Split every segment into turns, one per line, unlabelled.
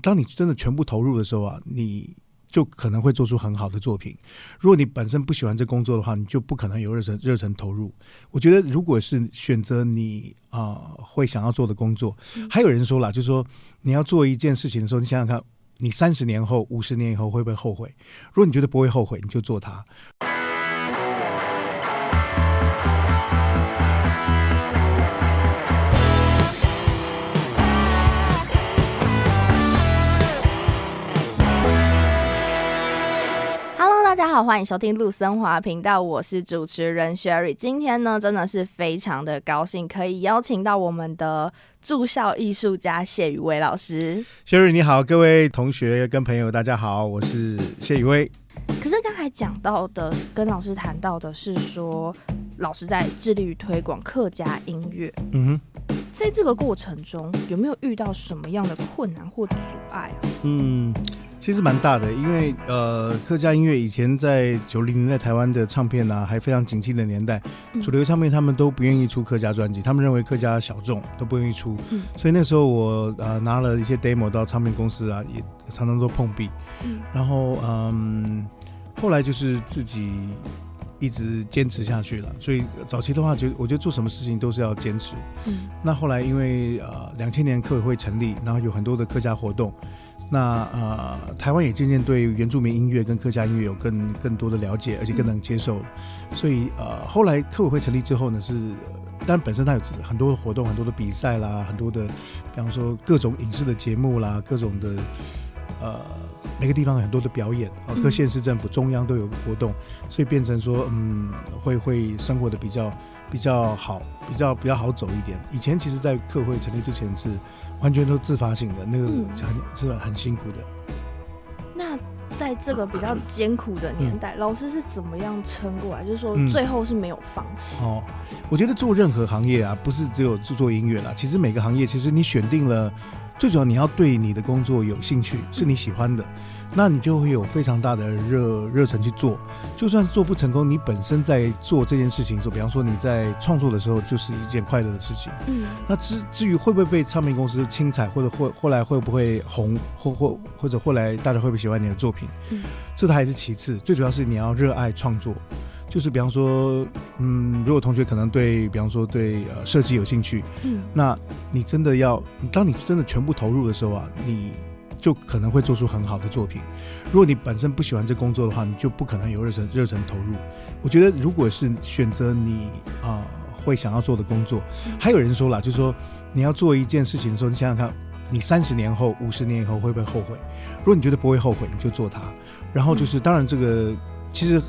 当你真的全部投入的时候啊，你就可能会做出很好的作品。如果你本身不喜欢这工作的话，你就不可能有热忱热忱投入。我觉得，如果是选择你啊、呃、会想要做的工作，还有人说了，就是说你要做一件事情的时候，你想想看，你三十年后、五十年以后会不会后悔？如果你觉得不会后悔，你就做它。
好，欢迎收听陆森华频道，我是主持人 Sherry。今天呢，真的是非常的高兴，可以邀请到我们的驻校艺术家谢宇威老师。
Sherry 你好，各位同学跟朋友大家好，我是谢宇威。
可是刚才讲到的，跟老师谈到的是说，老师在致力于推广客家音乐。嗯哼，在这个过程中，有没有遇到什么样的困难或阻碍啊？
嗯。其实蛮大的，因为呃，客家音乐以前在九零年代台湾的唱片啊，还非常景气的年代，主流唱片他们都不愿意出客家专辑，他们认为客家小众都不愿意出，嗯、所以那时候我呃拿了一些 demo 到唱片公司啊，也常常都碰壁，嗯，然后嗯，后来就是自己一直坚持下去了，所以早期的话就我觉得做什么事情都是要坚持，嗯，那后来因为呃两千年客委会成立，然后有很多的客家活动。那呃，台湾也渐渐对原住民音乐跟客家音乐有更更多的了解，而且更能接受。所以呃，后来客委会成立之后呢，是，当然本身它有很多的活动，很多的比赛啦，很多的，比方说各种影视的节目啦，各种的呃，每个地方很多的表演，各县市政府、中央都有活动，所以变成说嗯，会会生活的比较比较好，比较比较好走一点。以前其实，在客会成立之前是。完全都自发性的，那个很、嗯、是很辛苦的。
那在这个比较艰苦的年代，嗯、老师是怎么样撑过来？就是说，最后是没有放弃、嗯。哦，
我觉得做任何行业啊，不是只有做做音乐啦。其实每个行业，其实你选定了，最主要你要对你的工作有兴趣，是你喜欢的。嗯那你就会有非常大的热热忱去做，就算是做不成功，你本身在做这件事情的时候，比方说你在创作的时候，就是一件快乐的事情。嗯，那至至于会不会被唱片公司青彩，或者后后来会不会红，或或或者后来大家会不会喜欢你的作品，嗯，这还是其次，最主要是你要热爱创作。就是比方说，嗯，如果同学可能对，比方说对呃设计有兴趣，嗯，那你真的要，当你真的全部投入的时候啊，你。就可能会做出很好的作品。如果你本身不喜欢这工作的话，你就不可能有热忱热忱投入。我觉得，如果是选择你啊、呃、会想要做的工作，还有人说了，就是说你要做一件事情的时候，你想想看，你三十年后、五十年以后会不会后悔？如果你觉得不会后悔，你就做它。然后就是，当然这个其实，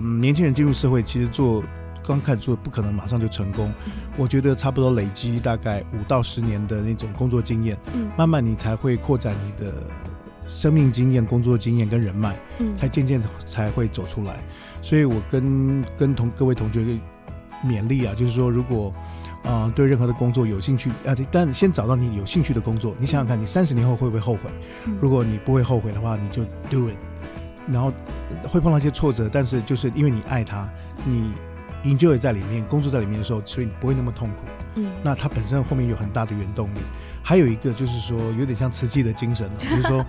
嗯，年轻人进入社会，其实做。刚开始做不可能马上就成功，我觉得差不多累积大概五到十年的那种工作经验，嗯，慢慢你才会扩展你的生命经验、工作经验跟人脉，嗯，才渐渐才会走出来。所以我跟跟同各位同学勉励啊，就是说，如果啊、呃、对任何的工作有兴趣啊，但先找到你有兴趣的工作，你想想看，你三十年后会不会后悔？如果你不会后悔的话，你就 do it。然后会碰到一些挫折，但是就是因为你爱他，你。Enjoy 在里面，工作在里面的时候，所以你不会那么痛苦。嗯，那它本身后面有很大的原动力。还有一个就是说，有点像慈济的精神，就是说，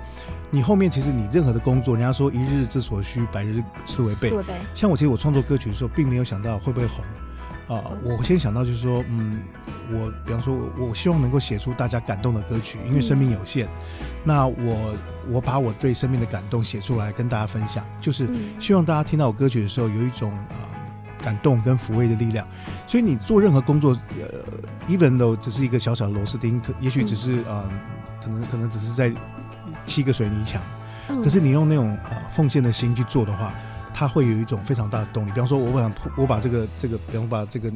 你后面其实你任何的工作，人家说一日之所需，百日之为备。像我其实我创作歌曲的时候，并没有想到会不会红啊、呃。我先想到就是说，嗯，我比方说我，我希望能够写出大家感动的歌曲，因为生命有限。嗯、那我我把我对生命的感动写出来跟大家分享，就是希望大家听到我歌曲的时候有一种啊。呃感动跟抚慰的力量，所以你做任何工作，呃，even though 只是一个小小的螺丝钉，可也许只是啊、呃，可能可能只是在砌个水泥墙，嗯、可是你用那种啊、呃、奉献的心去做的话，它会有一种非常大的动力。比方说，我想我把这个这个，比方把这个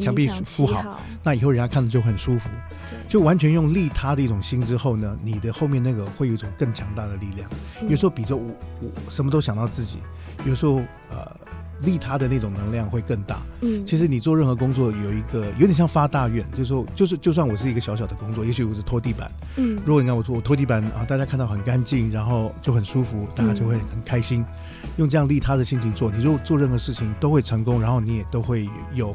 墙壁铺好，好。那以后人家看着就很舒服，对。就完全用利他的一种心之后呢，你的后面那个会有一种更强大的力量。嗯、有时候比着我我什么都想到自己，有时候呃。利他的那种能量会更大。嗯，其实你做任何工作有一个有点像发大愿，就是说，就是就算我是一个小小的工作，也许我是拖地板。嗯，如果你看我做我拖地板啊，大家看到很干净，然后就很舒服，大家就会很开心。嗯，用这样利他的心情做，你如果做任何事情都会成功，然后你也都会有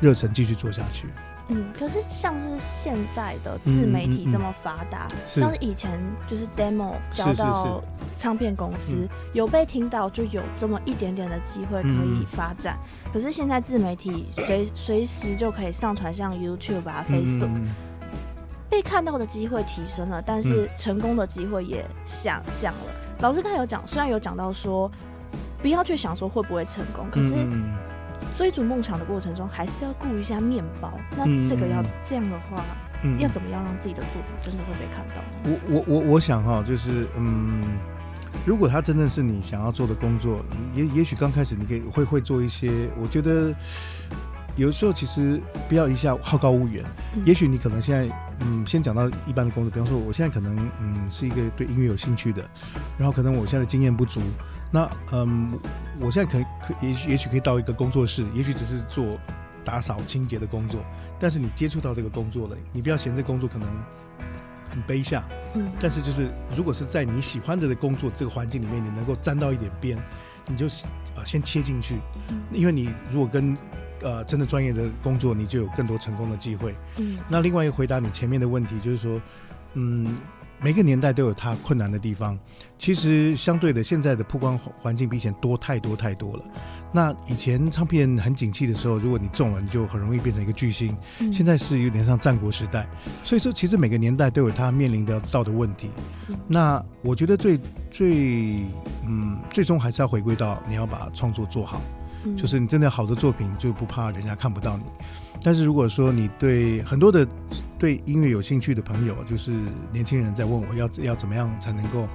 热忱继续做下去。
嗯，可是像是现在的自媒体这么发达，嗯嗯嗯、像是以前就是 demo 交到唱片公司，是是是有被听到，就有这么一点点的机会可以发展。嗯、可是现在自媒体随 随时就可以上传，像 YouTube 啊、Facebook，、嗯、被看到的机会提升了，但是成功的机会也下降了。嗯、老师刚才有讲，虽然有讲到说不要去想说会不会成功，可是。嗯追逐梦想的过程中，还是要顾一下面包。那这个要这样的话，嗯、要怎么样让自己的作品真的会被看到？
我我我我想哈，就是嗯，如果他真的是你想要做的工作，也也许刚开始你可以会会做一些。我觉得有时候其实不要一下好高骛远。嗯、也许你可能现在嗯，先讲到一般的工作，比方说我现在可能嗯是一个对音乐有兴趣的，然后可能我现在的经验不足。那嗯，我现在可可也许也许可以到一个工作室，也许只是做打扫清洁的工作，但是你接触到这个工作了，你不要嫌这工作可能很卑下，嗯，但是就是如果是在你喜欢的工作这个环境里面，你能够沾到一点边，你就啊先切进去，嗯，因为你如果跟呃真的专业的工作，你就有更多成功的机会，嗯，那另外一个回答你前面的问题就是说，嗯。每个年代都有它困难的地方，其实相对的，现在的曝光环境比以前多太多太多了。那以前唱片很景气的时候，如果你中了，你就很容易变成一个巨星。嗯、现在是有点像战国时代，所以说其实每个年代都有它面临的到的问题。嗯、那我觉得最最嗯，最终还是要回归到你要把创作做好，嗯、就是你真的好的作品就不怕人家看不到你。但是如果说你对很多的对音乐有兴趣的朋友，就是年轻人在问我要要怎么样才能够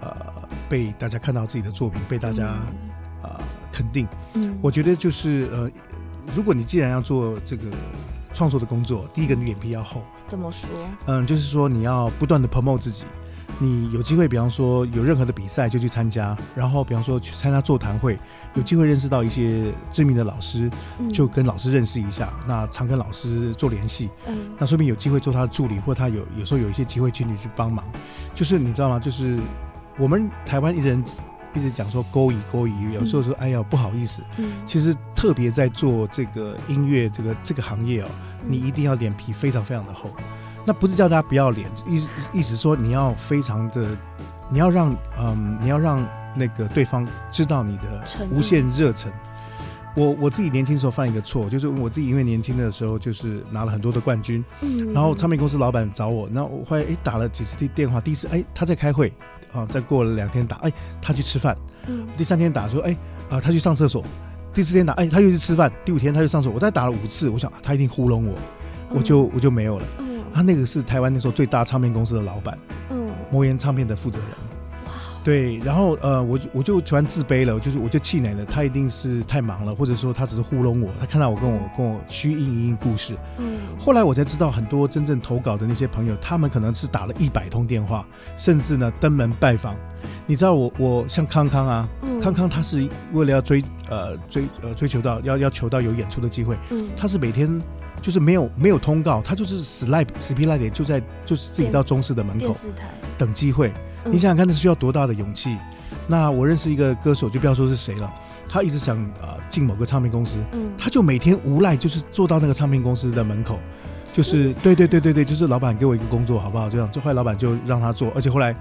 呃被大家看到自己的作品，被大家、嗯、呃肯定。嗯，我觉得就是呃，如果你既然要做这个创作的工作，第一个你脸皮要厚。
怎么说？
嗯，就是说你要不断的 promote 自己。你有机会，比方说有任何的比赛就去参加，然后比方说去参加座谈会，有机会认识到一些知名的老师，就跟老师认识一下，嗯、那常跟老师做联系，嗯，那说明有机会做他的助理，或他有有时候有一些机会请你去帮忙，就是你知道吗？就是我们台湾艺人一直讲说勾引勾引，有时候说哎呀不好意思，嗯，其实特别在做这个音乐这个这个行业哦，你一定要脸皮非常非常的厚。那不是叫大家不要脸，意意思说你要非常的，你要让嗯，你要让那个对方知道你的无限热忱。我我自己年轻时候犯一个错，就是我自己因为年轻的时候就是拿了很多的冠军，嗯，然后唱片公司老板找我，那我后来哎打了几次电话，第一次哎他在开会啊，再过了两天打哎他去吃饭，嗯，第三天打说哎啊他去上厕所，第四天打哎他又去吃饭，第五天他就上厕所，我再打了五次，我想他一定糊弄我，我就我就没有了。他那个是台湾那时候最大唱片公司的老板，嗯，魔岩唱片的负责人，哇，对，然后呃，我就我就突然自卑了，就是我就气馁了，他一定是太忙了，或者说他只是糊弄我，他看到我跟我跟我虚应一应故事，嗯，后来我才知道很多真正投稿的那些朋友，他们可能是打了一百通电话，甚至呢登门拜访，你知道我我像康康啊，嗯、康康他是为了要追呃追呃追求到要要求到有演出的机会，嗯，他是每天。就是没有没有通告，他就是死赖死皮赖脸，就在就是自己到中视的门口等机会。嗯、你想想看，那是需要多大的勇气？那我认识一个歌手，就不要说是谁了，他一直想啊进、呃、某个唱片公司，嗯，他就每天无赖，就是坐到那个唱片公司的门口，就是对对对对对，就是老板给我一个工作好不好？这样，就后来老板就让他做，而且后来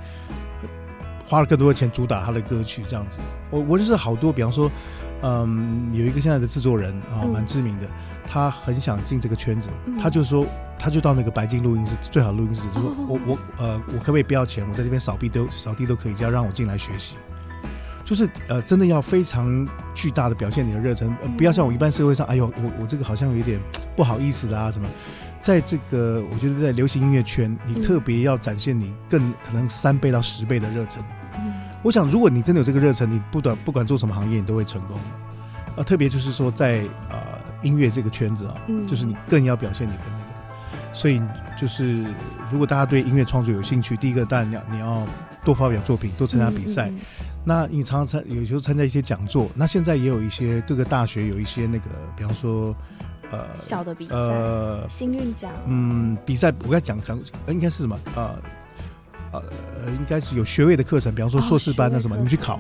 花了更多的钱主打他的歌曲，这样子。我我认识好多，比方说。嗯，有一个现在的制作人啊，蛮知名的，他很想进这个圈子，他就说，他就到那个白金录音室，最好的录音室，就说我我呃，我可不可以不要钱？我在这边扫地都扫地都可以，只要让我进来学习。就是呃，真的要非常巨大的表现你的热忱，呃，不要像我一般社会上，哎呦，我我这个好像有点不好意思啦什么，在这个我觉得在流行音乐圈，你特别要展现你更可能三倍到十倍的热忱。我想，如果你真的有这个热忱，你不管不管做什么行业，你都会成功。呃，特别就是说在，啊呃音乐这个圈子啊，嗯、就是你更要表现你的那个。所以就是，如果大家对音乐创作有兴趣，第一个当然你要你要多发表作品，多参加比赛。嗯嗯、那你常常参有时候参加一些讲座。那现在也有一些各个大学有一些那个，比方说呃
小的比赛，
呃，
星韵奖。
嗯，比赛我该讲讲，应该是什么呃。呃呃，应该是有学位的课程，比方说硕士班的什么，你们去考。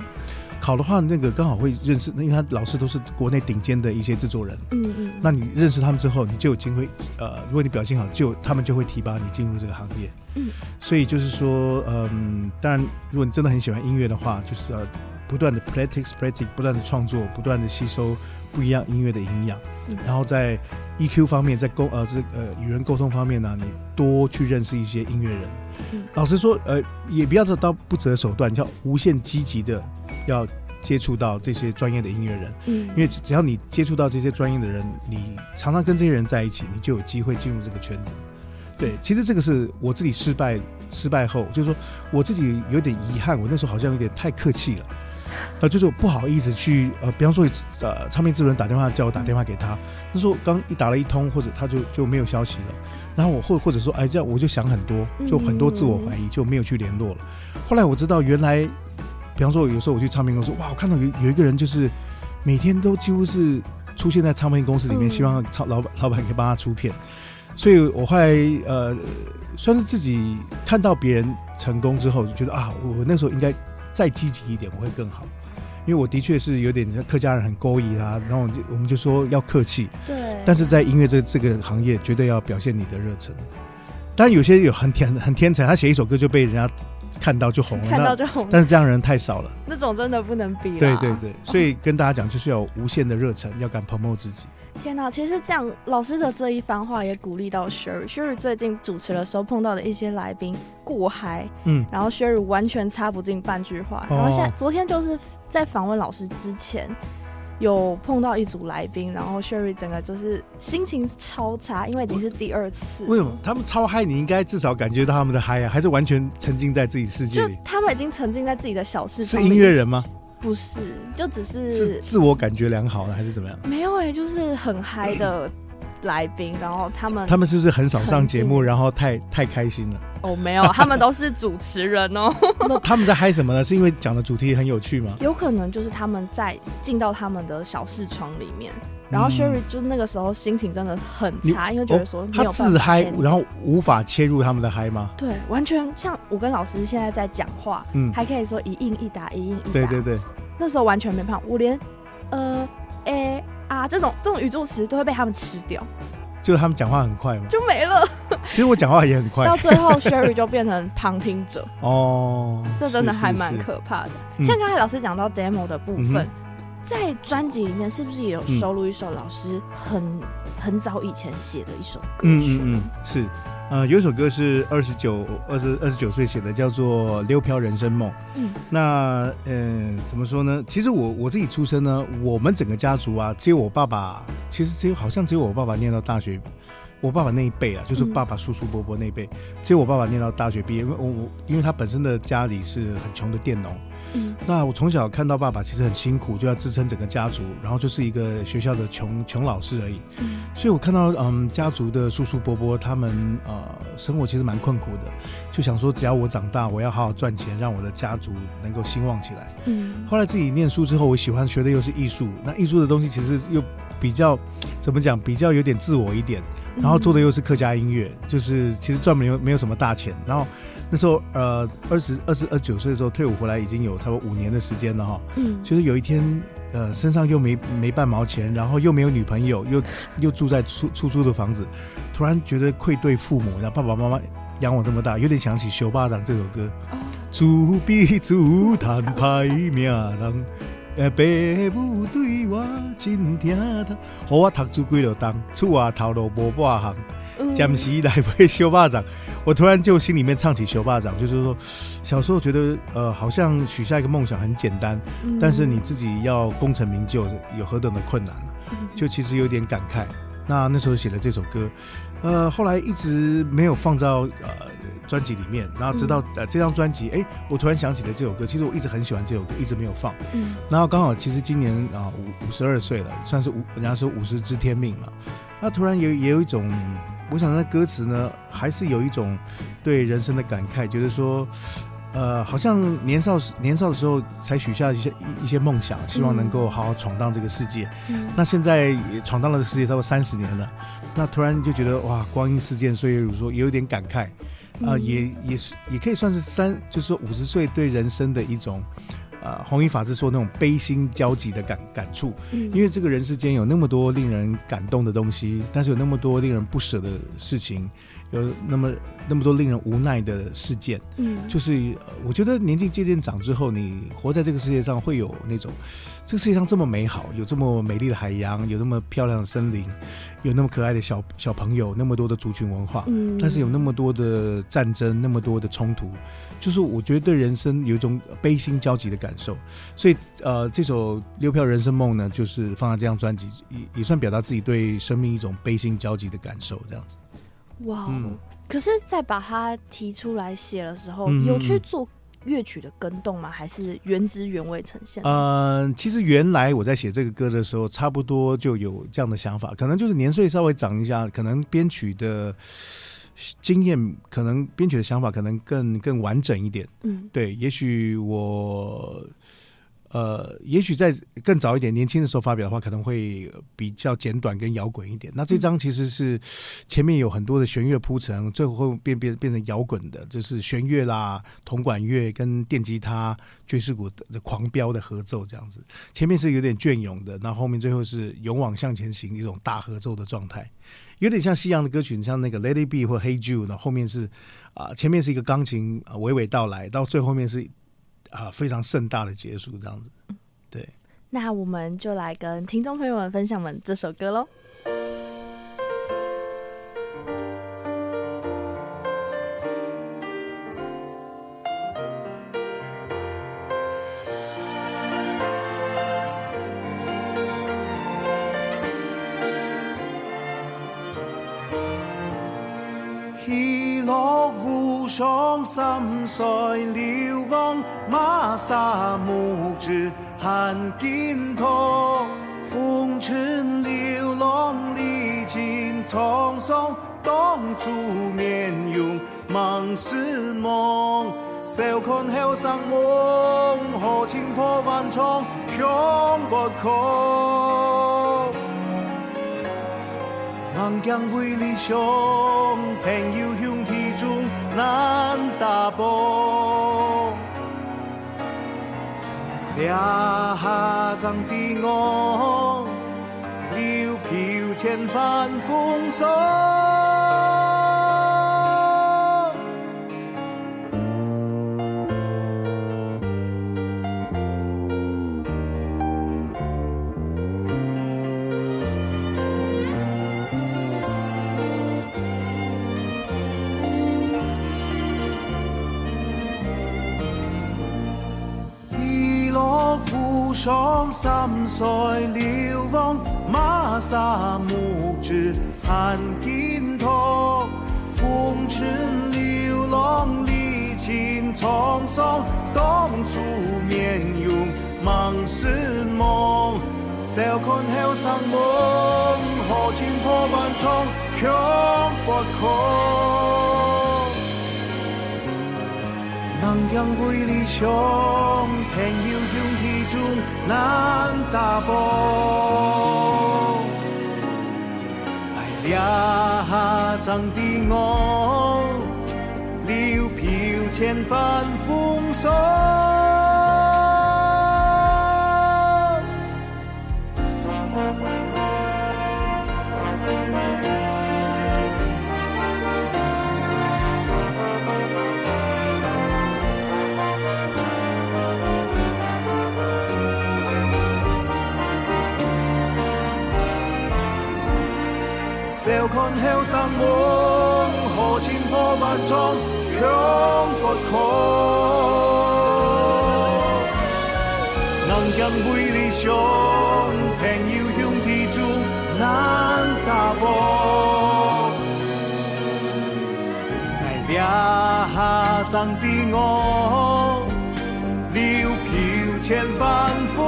考的话，那个刚好会认识，因为他老师都是国内顶尖的一些制作人。嗯嗯。那你认识他们之后，你就有机会，呃，如果你表现好，就他们就会提拔你进入这个行业。嗯。所以就是说，嗯，当然，如果你真的很喜欢音乐的话，就是要不断的 practice practice，不断的创作，不断的吸收不一样音乐的营养。嗯。然后在 EQ 方面，在沟呃这呃与人沟通方面呢，你多去认识一些音乐人。嗯。老实说，呃，也不要说到不择手段，叫无限积极的。要接触到这些专业的音乐人，嗯，因为只要你接触到这些专业的人，你常常跟这些人在一起，你就有机会进入这个圈子。对，其实这个是我自己失败失败后，就是说我自己有点遗憾，我那时候好像有点太客气了，呃，就是我不好意思去呃，比方说呃，唱片制作人打电话叫我打电话给他，他说刚一打了一通，或者他就就没有消息了，然后我或或者说哎这样我就想很多，就很多自我怀疑，就没有去联络了。后来我知道原来。比方说，有时候我去唱片公司，哇，我看到有有一个人，就是每天都几乎是出现在唱片公司里面，希望唱老板老板可以帮他出片。所以我后来呃，算是自己看到别人成功之后，就觉得啊，我那时候应该再积极一点，我会更好。因为我的确是有点像客家人很勾引啊，然后我们就说要客气，对。但是在音乐这这个行业，绝对要表现你的热忱。当然有些有很天很天才，他写一首歌就被人家。看到就红了，看到就红了，但是这样的人太少了，
那种真的不能比。
对对对，所以跟大家讲，就是要有无限的热忱，要敢 promote 自己。
天哪，其实这样老师的这一番话也鼓励到 Sherry。Sherry 最近主持的时候碰到的一些来宾过嗨，嗯，然后 Sherry 完全插不进半句话。然后现在昨天就是在访问老师之前。有碰到一组来宾，然后 Sherry 整个就是心情超差，因为已经是第二次。
为什么他们超嗨？你应该至少感觉到他们的嗨啊，还是完全沉浸在自己世界里？
就他们已经沉浸在自己的小世界。
是音乐人吗？
不是，就只是，
是自我感觉良好的，还是怎么样？
没有哎、欸，就是很嗨的来宾，然后他们
他们是不是很少上节目，然后太太开心了？
哦，没有，他们都是主持人哦。
那他们在嗨什么呢？是因为讲的主题很有趣吗？
有可能就是他们在进到他们的小视窗里面，然后 Sherry 就那个时候心情真的很差，因为觉得说没有、哦、他自嗨，
然后无法切入他们的嗨吗？
对，完全像我跟老师现在在讲话，嗯，还可以说一应一答，一应一答。
对对对，
那时候完全没办法，我连呃、a 啊这种这种语助词都会被他们吃掉。
就是他们讲话很快嘛？
就没了。
其实我讲话也很快。
到最后，Sherry 就变成旁听者。哦，这真的还蛮可怕的。像刚才老师讲到 demo 的部分，嗯、在专辑里面是不是也有收录一首老师很、嗯、很早以前写的一首歌曲？嗯嗯，嗯，
是。呃，有一首歌是二十九、二十二十九岁写的，叫做《溜飘人生梦》。嗯，那呃，怎么说呢？其实我我自己出生呢，我们整个家族啊，只有我爸爸，其实只有好像只有我爸爸念到大学。我爸爸那一辈啊，就是爸爸叔叔伯伯那一辈，只有我爸爸念到大学毕业，因为我我因为他本身的家里是很穷的佃农。嗯，那我从小看到爸爸其实很辛苦，就要支撑整个家族，然后就是一个学校的穷穷老师而已。嗯，所以我看到嗯家族的叔叔伯伯他们呃生活其实蛮困苦的，就想说只要我长大，我要好好赚钱，让我的家族能够兴旺起来。嗯，后来自己念书之后，我喜欢学的又是艺术，那艺术的东西其实又比较怎么讲，比较有点自我一点，然后做的又是客家音乐，就是其实赚没有没有什么大钱，然后。那时候，呃，二十二十二九岁的时候退伍回来，已经有差不多五年的时间了哈。嗯，就是有一天，呃，身上又没没半毛钱，然后又没有女朋友，又又住在出出租的房子，突然觉得愧对父母，然后爸爸妈妈养我这么大，有点想起《熊巴掌》这首歌。自比自叹歹命人，呃，爸母对我真疼痛，好我读书几落冬，厝外头路无半行。暂时来会修巴掌，我突然就心里面唱起修巴掌，就是说，小时候觉得呃，好像许下一个梦想很简单，嗯、但是你自己要功成名就有何等的困难呢，就其实有点感慨。那那时候写了这首歌，呃，后来一直没有放到呃专辑里面，然后直到呃这张专辑，哎，我突然想起了这首歌，其实我一直很喜欢这首歌，一直没有放。嗯，然后刚好其实今年啊五五十二岁了，算是五人家说五十知天命嘛，那突然也也有一种。我想那歌词呢，还是有一种对人生的感慨，觉得说，呃，好像年少年少的时候才许下一些一些梦想，希望能够好好闯荡这个世界。嗯、那现在也闯荡了世界差不多三十年了，那突然就觉得哇，光阴似箭，岁月如梭，也有点感慨。啊、呃，也也是也可以算是三，就是说五十岁对人生的一种。啊，弘一法师说那种悲心交集的感感触，嗯，因为这个人世间有那么多令人感动的东西，但是有那么多令人不舍的事情，有那么那么多令人无奈的事件，嗯，就是我觉得年纪渐渐长之后，你活在这个世界上会有那种，这个世界上这么美好，有这么美丽的海洋，有那么漂亮的森林，有那么可爱的小小朋友，那么多的族群文化，嗯，但是有那么多的战争，那么多的冲突。就是我觉得对人生有一种悲心交集的感受，所以呃，这首《六票人生梦》呢，就是放在这张专辑，也也算表达自己对生命一种悲心交集的感受，这样子。
哇，嗯，可是，在把它提出来写的时候，嗯，有去做乐曲的更动吗？还是原汁原味呈现？
呃，其实原来我在写这个歌的时候，差不多就有这样的想法，可能就是年岁稍微长一下，可能编曲的。经验可能编曲的想法可能更更完整一点，嗯，对，也许我，呃，也许在更早一点年轻的时候发表的话，可能会比较简短跟摇滚一点。那这张其实是前面有很多的弦乐铺陈，最后会变变变成摇滚的，就是弦乐啦、铜管乐跟电吉他、爵士鼓的狂飙的合奏这样子。前面是有点隽永的，那后，面最后是勇往向前行一种大合奏的状态。有点像西洋的歌曲，像那个《ladybe》或《Hey Jude》，那后面是啊、前面是一个钢琴娓娓道来，到最后面是啊、呃、非常盛大的结束，这样子。对，
那我们就来跟听众朋友们分享我们这首歌喽。
三岁流亡，马萨木子含金头，风尘流浪历经沧桑，当初面容梦似梦，笑看后生梦，豪情破万重，胸不空，望江为理想，朋友。难打破，俩张的我，溜飘千帆风霜。双三岁流亡，玛萨木子含金头，风尘流浪历经沧桑，当初面容梦似梦，笑看后生梦，豪情破万重，胸不空，南疆为理想，朋友。难打破，爱俩张的我，溜飘千帆风霜。笑看后生梦，豪情破万重，胸不空。南疆为理想，朋友兄弟中难打破。爱俩张的我，溜飘千帆
风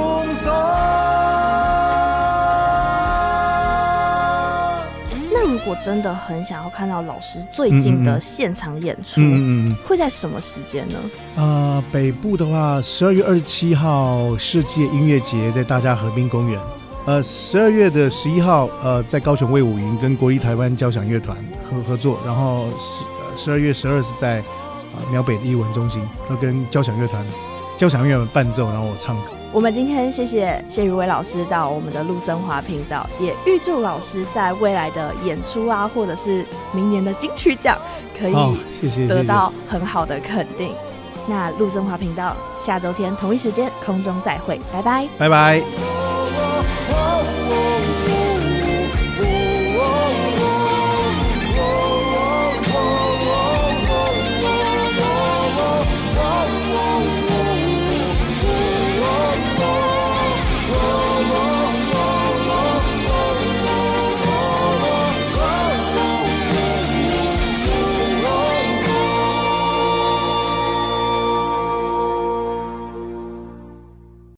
真的很想要看到老师最近的现场演出，嗯嗯，会在什么时间呢？
啊、呃，北部的话，十二月二十七号世界音乐节在大家河滨公园，呃，十二月的十一号，呃，在高雄卫武营跟国立台湾交响乐团合合作，然后十十二月十二是在啊苗北的艺文中心，要跟交响乐团、交响乐团伴奏，然后我唱。
我们今天谢谢谢如威老师到我们的陆森华频道，也预祝老师在未来的演出啊，或者是明年的金曲奖，可以得到很好的肯定。那陆森华频道下周天同一时间空中再会，拜拜，
拜拜。